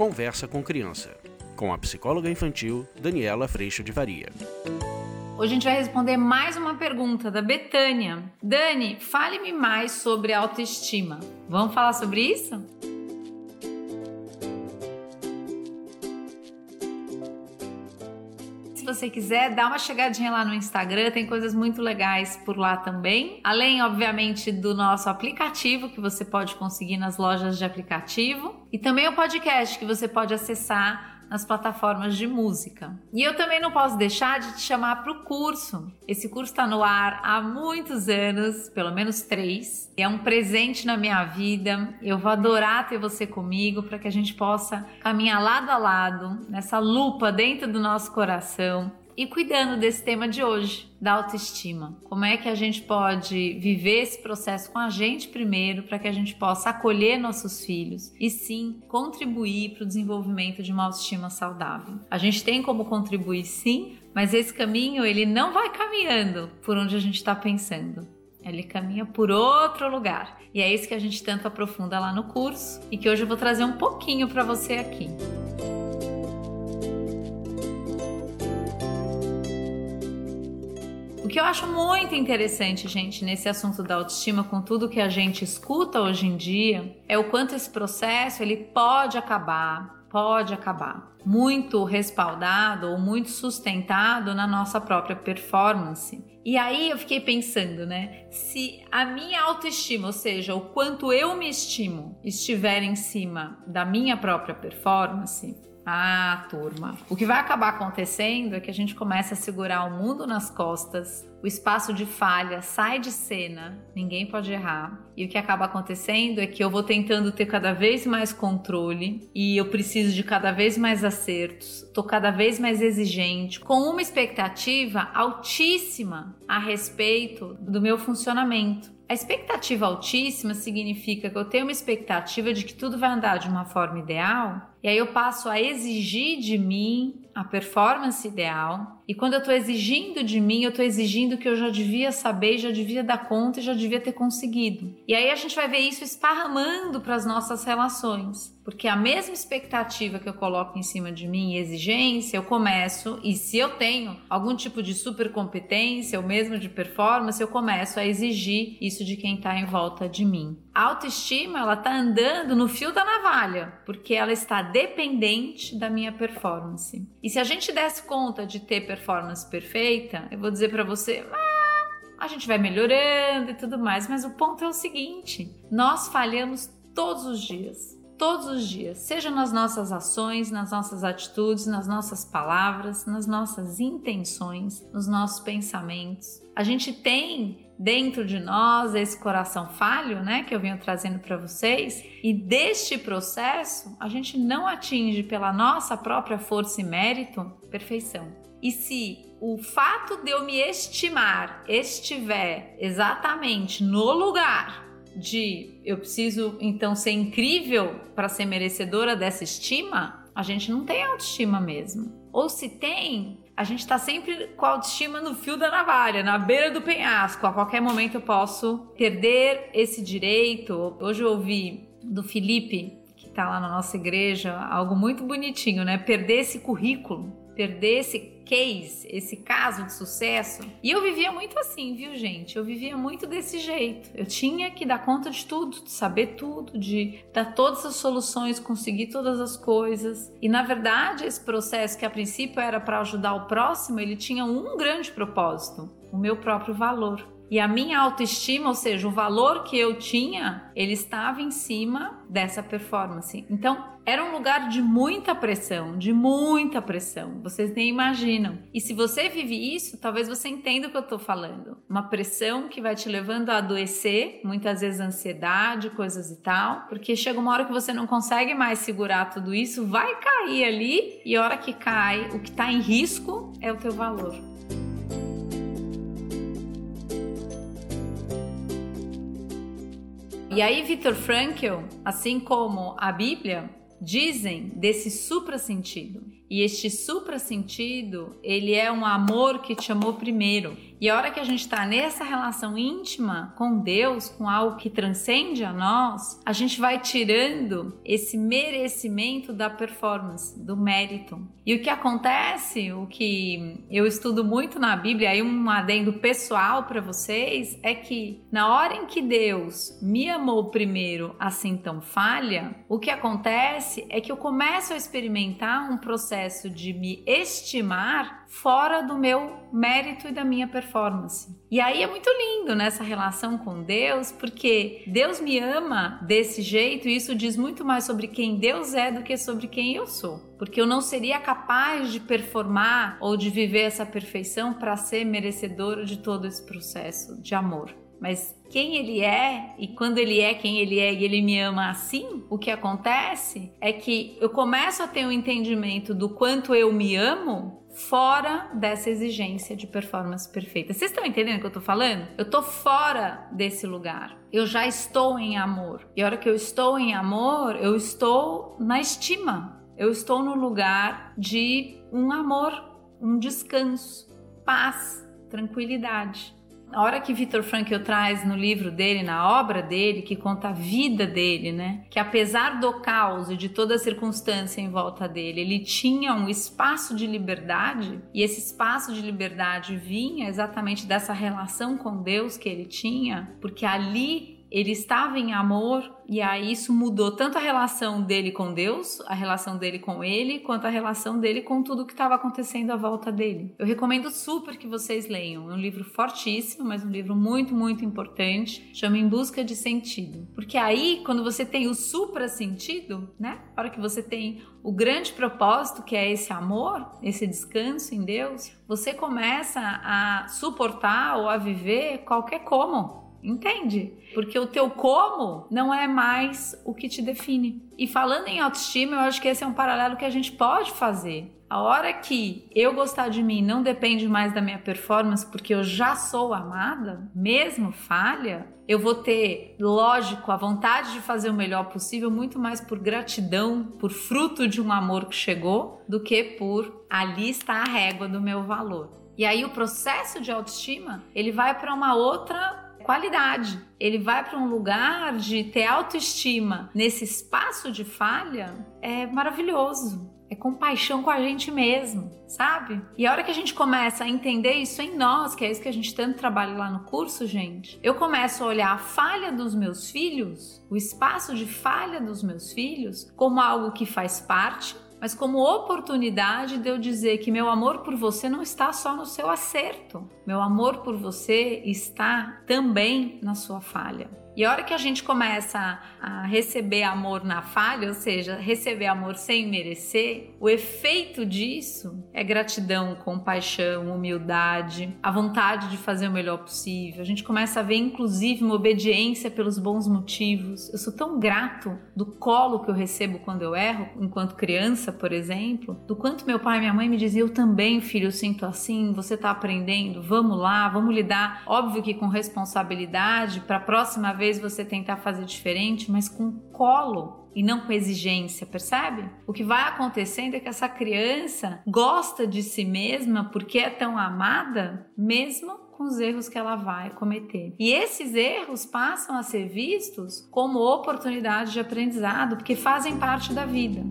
Conversa com Criança, com a psicóloga infantil Daniela Freixo de Varia. Hoje a gente vai responder mais uma pergunta da Betânia. Dani, fale-me mais sobre autoestima. Vamos falar sobre isso? Você quiser, dá uma chegadinha lá no Instagram, tem coisas muito legais por lá também. Além, obviamente, do nosso aplicativo que você pode conseguir nas lojas de aplicativo e também o podcast que você pode acessar nas plataformas de música. E eu também não posso deixar de te chamar para o curso. Esse curso está no ar há muitos anos, pelo menos três. É um presente na minha vida. Eu vou adorar ter você comigo para que a gente possa caminhar lado a lado nessa lupa dentro do nosso coração e cuidando desse tema de hoje, da autoestima. Como é que a gente pode viver esse processo com a gente primeiro, para que a gente possa acolher nossos filhos e sim contribuir para o desenvolvimento de uma autoestima saudável. A gente tem como contribuir sim, mas esse caminho ele não vai caminhando por onde a gente está pensando. Ele caminha por outro lugar. E é isso que a gente tanto aprofunda lá no curso e que hoje eu vou trazer um pouquinho para você aqui. Que eu acho muito interessante, gente, nesse assunto da autoestima, com tudo que a gente escuta hoje em dia, é o quanto esse processo ele pode acabar, pode acabar muito respaldado ou muito sustentado na nossa própria performance. E aí eu fiquei pensando, né? Se a minha autoestima, ou seja, o quanto eu me estimo, estiver em cima da minha própria performance, ah, turma. O que vai acabar acontecendo é que a gente começa a segurar o mundo nas costas, o espaço de falha sai de cena, ninguém pode errar. E o que acaba acontecendo é que eu vou tentando ter cada vez mais controle e eu preciso de cada vez mais acertos, tô cada vez mais exigente, com uma expectativa altíssima a respeito do meu funcionamento. A expectativa altíssima significa que eu tenho uma expectativa de que tudo vai andar de uma forma ideal, e aí eu passo a exigir de mim a performance ideal. E quando eu estou exigindo de mim, eu estou exigindo que eu já devia saber, já devia dar conta e já devia ter conseguido. E aí a gente vai ver isso esparramando para as nossas relações. Porque a mesma expectativa que eu coloco em cima de mim, exigência, eu começo, e se eu tenho algum tipo de supercompetência ou mesmo de performance, eu começo a exigir isso de quem está em volta de mim. A autoestima, ela está andando no fio da navalha, porque ela está dependente da minha performance. E se a gente desse conta de ter performance perfeita, eu vou dizer para você, ah, a gente vai melhorando e tudo mais, mas o ponto é o seguinte: nós falhamos todos os dias todos os dias, seja nas nossas ações, nas nossas atitudes, nas nossas palavras, nas nossas intenções, nos nossos pensamentos. A gente tem dentro de nós esse coração falho, né, que eu venho trazendo para vocês, e deste processo a gente não atinge pela nossa própria força e mérito perfeição. E se o fato de eu me estimar estiver exatamente no lugar de eu preciso então ser incrível para ser merecedora dessa estima, a gente não tem autoestima mesmo. Ou se tem, a gente está sempre com a autoestima no fio da navalha, na beira do penhasco. A qualquer momento eu posso perder esse direito. Hoje eu ouvi do Felipe, que está lá na nossa igreja, algo muito bonitinho, né? Perder esse currículo, perder esse case, esse caso de sucesso. E eu vivia muito assim, viu, gente? Eu vivia muito desse jeito. Eu tinha que dar conta de tudo, de saber tudo, de dar todas as soluções, conseguir todas as coisas. E na verdade, esse processo que a princípio era para ajudar o próximo, ele tinha um grande propósito: o meu próprio valor. E a minha autoestima, ou seja, o valor que eu tinha, ele estava em cima dessa performance. Então, era um lugar de muita pressão, de muita pressão. Vocês nem imaginam. E se você vive isso, talvez você entenda o que eu estou falando. Uma pressão que vai te levando a adoecer, muitas vezes ansiedade, coisas e tal, porque chega uma hora que você não consegue mais segurar tudo isso, vai cair ali e a hora que cai, o que está em risco é o teu valor. E aí, Viktor Frankl, assim como a Bíblia, dizem desse supra-sentido. E este supra-sentido, ele é um amor que te amou primeiro. E a hora que a gente está nessa relação íntima com Deus, com algo que transcende a nós, a gente vai tirando esse merecimento da performance, do mérito. E o que acontece, o que eu estudo muito na Bíblia, aí um adendo pessoal para vocês, é que na hora em que Deus me amou primeiro, assim tão falha, o que acontece é que eu começo a experimentar um processo de me estimar fora do meu mérito e da minha performance. E aí é muito lindo nessa relação com Deus, porque Deus me ama desse jeito e isso diz muito mais sobre quem Deus é do que sobre quem eu sou. Porque eu não seria capaz de performar ou de viver essa perfeição para ser merecedor de todo esse processo de amor mas quem ele é e quando ele é quem ele é e ele me ama assim, o que acontece é que eu começo a ter um entendimento do quanto eu me amo fora dessa exigência de performance perfeita. Vocês estão entendendo o que eu tô falando? Eu tô fora desse lugar. Eu já estou em amor. E a hora que eu estou em amor, eu estou na estima. Eu estou no lugar de um amor, um descanso, paz, tranquilidade a hora que Victor Frankl traz no livro dele, na obra dele, que conta a vida dele, né? Que apesar do caos e de toda a circunstância em volta dele, ele tinha um espaço de liberdade, e esse espaço de liberdade vinha exatamente dessa relação com Deus que ele tinha, porque ali ele estava em amor e aí isso mudou tanto a relação dele com Deus, a relação dele com ele, quanto a relação dele com tudo que estava acontecendo à volta dele. Eu recomendo super que vocês leiam. É um livro fortíssimo, mas um livro muito, muito importante. Chama Em Busca de Sentido. Porque aí, quando você tem o supra-sentido, né? A hora que você tem o grande propósito, que é esse amor, esse descanso em Deus, você começa a suportar ou a viver qualquer como. Entende? Porque o teu como não é mais o que te define. E falando em autoestima, eu acho que esse é um paralelo que a gente pode fazer. A hora que eu gostar de mim não depende mais da minha performance, porque eu já sou amada, mesmo falha, eu vou ter, lógico, a vontade de fazer o melhor possível, muito mais por gratidão, por fruto de um amor que chegou, do que por ali está a régua do meu valor. E aí o processo de autoestima, ele vai para uma outra qualidade. Ele vai para um lugar de ter autoestima nesse espaço de falha, é maravilhoso. É compaixão com a gente mesmo, sabe? E a hora que a gente começa a entender isso em nós, que é isso que a gente tanto trabalha lá no curso, gente, eu começo a olhar a falha dos meus filhos, o espaço de falha dos meus filhos, como algo que faz parte mas como oportunidade de eu dizer que meu amor por você não está só no seu acerto, meu amor por você está também na sua falha. E a hora que a gente começa a receber amor na falha, ou seja, receber amor sem merecer, o efeito disso é gratidão, compaixão, humildade, a vontade de fazer o melhor possível. A gente começa a ver, inclusive, uma obediência pelos bons motivos. Eu sou tão grato do colo que eu recebo quando eu erro, enquanto criança, por exemplo, do quanto meu pai e minha mãe me diziam: Eu também, filho, eu sinto assim, você está aprendendo, vamos lá, vamos lidar. Óbvio que com responsabilidade, para a próxima vez você tentar fazer diferente, mas com colo e não com exigência, percebe? O que vai acontecendo é que essa criança gosta de si mesma porque é tão amada, mesmo com os erros que ela vai cometer. E esses erros passam a ser vistos como oportunidade de aprendizado, porque fazem parte da vida.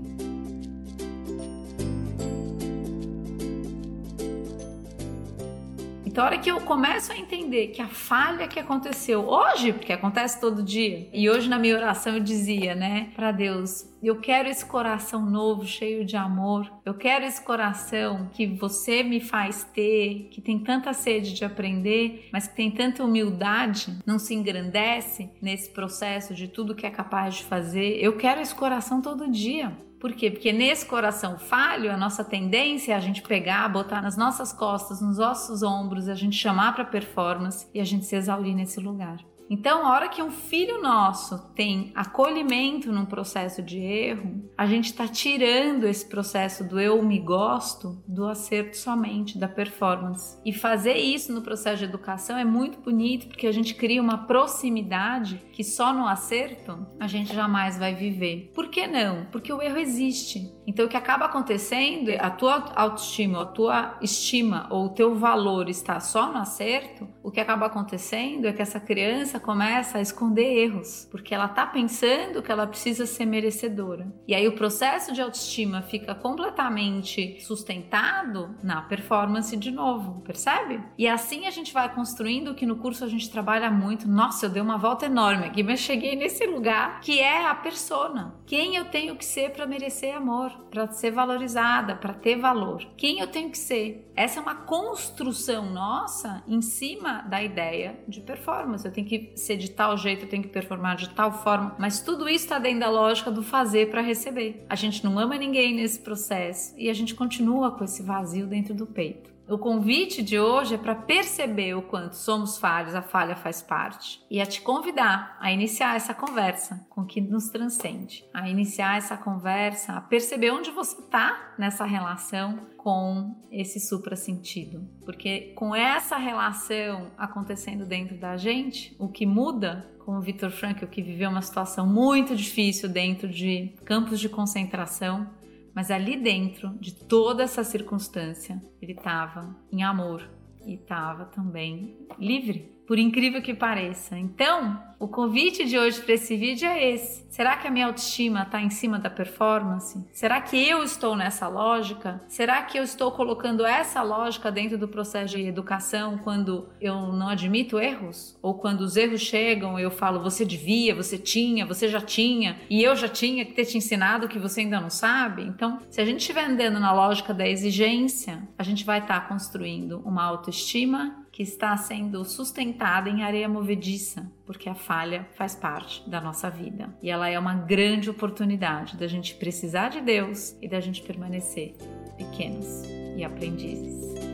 Então, a hora que eu começo a entender que a falha que aconteceu hoje, porque acontece todo dia, e hoje na minha oração eu dizia, né, para Deus, eu quero esse coração novo, cheio de amor. Eu quero esse coração que você me faz ter, que tem tanta sede de aprender, mas que tem tanta humildade, não se engrandece nesse processo de tudo que é capaz de fazer. Eu quero esse coração todo dia. Por quê? Porque nesse coração falho, a nossa tendência é a gente pegar, botar nas nossas costas, nos nossos ombros, a gente chamar para performance e a gente se exaurir nesse lugar. Então, a hora que um filho nosso tem acolhimento num processo de erro, a gente está tirando esse processo do eu me gosto do acerto somente, da performance. E fazer isso no processo de educação é muito bonito porque a gente cria uma proximidade que só no acerto a gente jamais vai viver. Por que não? Porque o erro existe. Então, o que acaba acontecendo, a tua autoestima, a tua estima ou o teu valor está só no acerto, o que acaba acontecendo é que essa criança começa a esconder erros, porque ela está pensando que ela precisa ser merecedora. E aí o processo de autoestima fica completamente sustentado na performance de novo, percebe? E assim a gente vai construindo que no curso a gente trabalha muito. Nossa, eu dei uma volta enorme aqui, mas cheguei nesse lugar que é a persona. Quem eu tenho que ser para merecer amor, para ser valorizada, para ter valor? Quem eu tenho que ser? Essa é uma construção nossa em cima da ideia de performance. Eu tenho que ser de tal jeito, eu tenho que performar de tal forma, mas tudo isso está dentro da lógica do fazer para receber. A gente não ama ninguém nesse processo e a gente continua com esse vazio dentro do peito. O convite de hoje é para perceber o quanto somos falhos, a falha faz parte, e a te convidar a iniciar essa conversa com o que nos transcende, a iniciar essa conversa, a perceber onde você está nessa relação com esse supra-sentido. Porque com essa relação acontecendo dentro da gente, o que muda como o Victor Frankl, que viveu uma situação muito difícil dentro de campos de concentração, mas ali dentro de toda essa circunstância, ele estava em amor e estava também livre por incrível que pareça. Então, o convite de hoje para esse vídeo é esse. Será que a minha autoestima está em cima da performance? Será que eu estou nessa lógica? Será que eu estou colocando essa lógica dentro do processo de educação quando eu não admito erros? Ou quando os erros chegam eu falo você devia, você tinha, você já tinha e eu já tinha que ter te ensinado que você ainda não sabe? Então, se a gente estiver andando na lógica da exigência, a gente vai estar tá construindo uma autoestima que está sendo sustentada em areia movediça, porque a falha faz parte da nossa vida. E ela é uma grande oportunidade da gente precisar de Deus e da gente permanecer pequenos e aprendizes.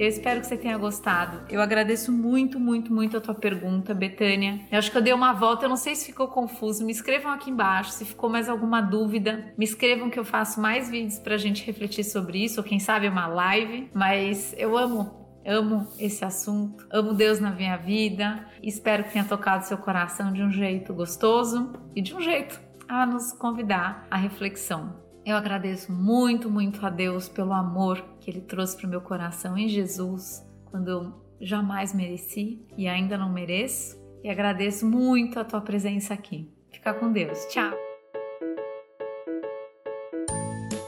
Eu espero que você tenha gostado. Eu agradeço muito, muito, muito a tua pergunta, Betânia. Eu acho que eu dei uma volta, eu não sei se ficou confuso. Me escrevam aqui embaixo se ficou mais alguma dúvida. Me escrevam que eu faço mais vídeos pra gente refletir sobre isso, ou quem sabe uma live. Mas eu amo Amo esse assunto, amo Deus na minha vida espero que tenha tocado seu coração de um jeito gostoso e de um jeito a nos convidar à reflexão. Eu agradeço muito, muito a Deus pelo amor que Ele trouxe para o meu coração em Jesus, quando eu jamais mereci e ainda não mereço. E agradeço muito a tua presença aqui. Fica com Deus. Tchau.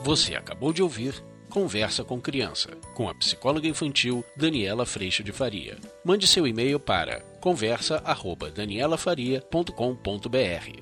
Você acabou de ouvir Conversa com Criança, com a psicóloga infantil Daniela Freixo de Faria. Mande seu e-mail para conversa@danielafaria.com.br.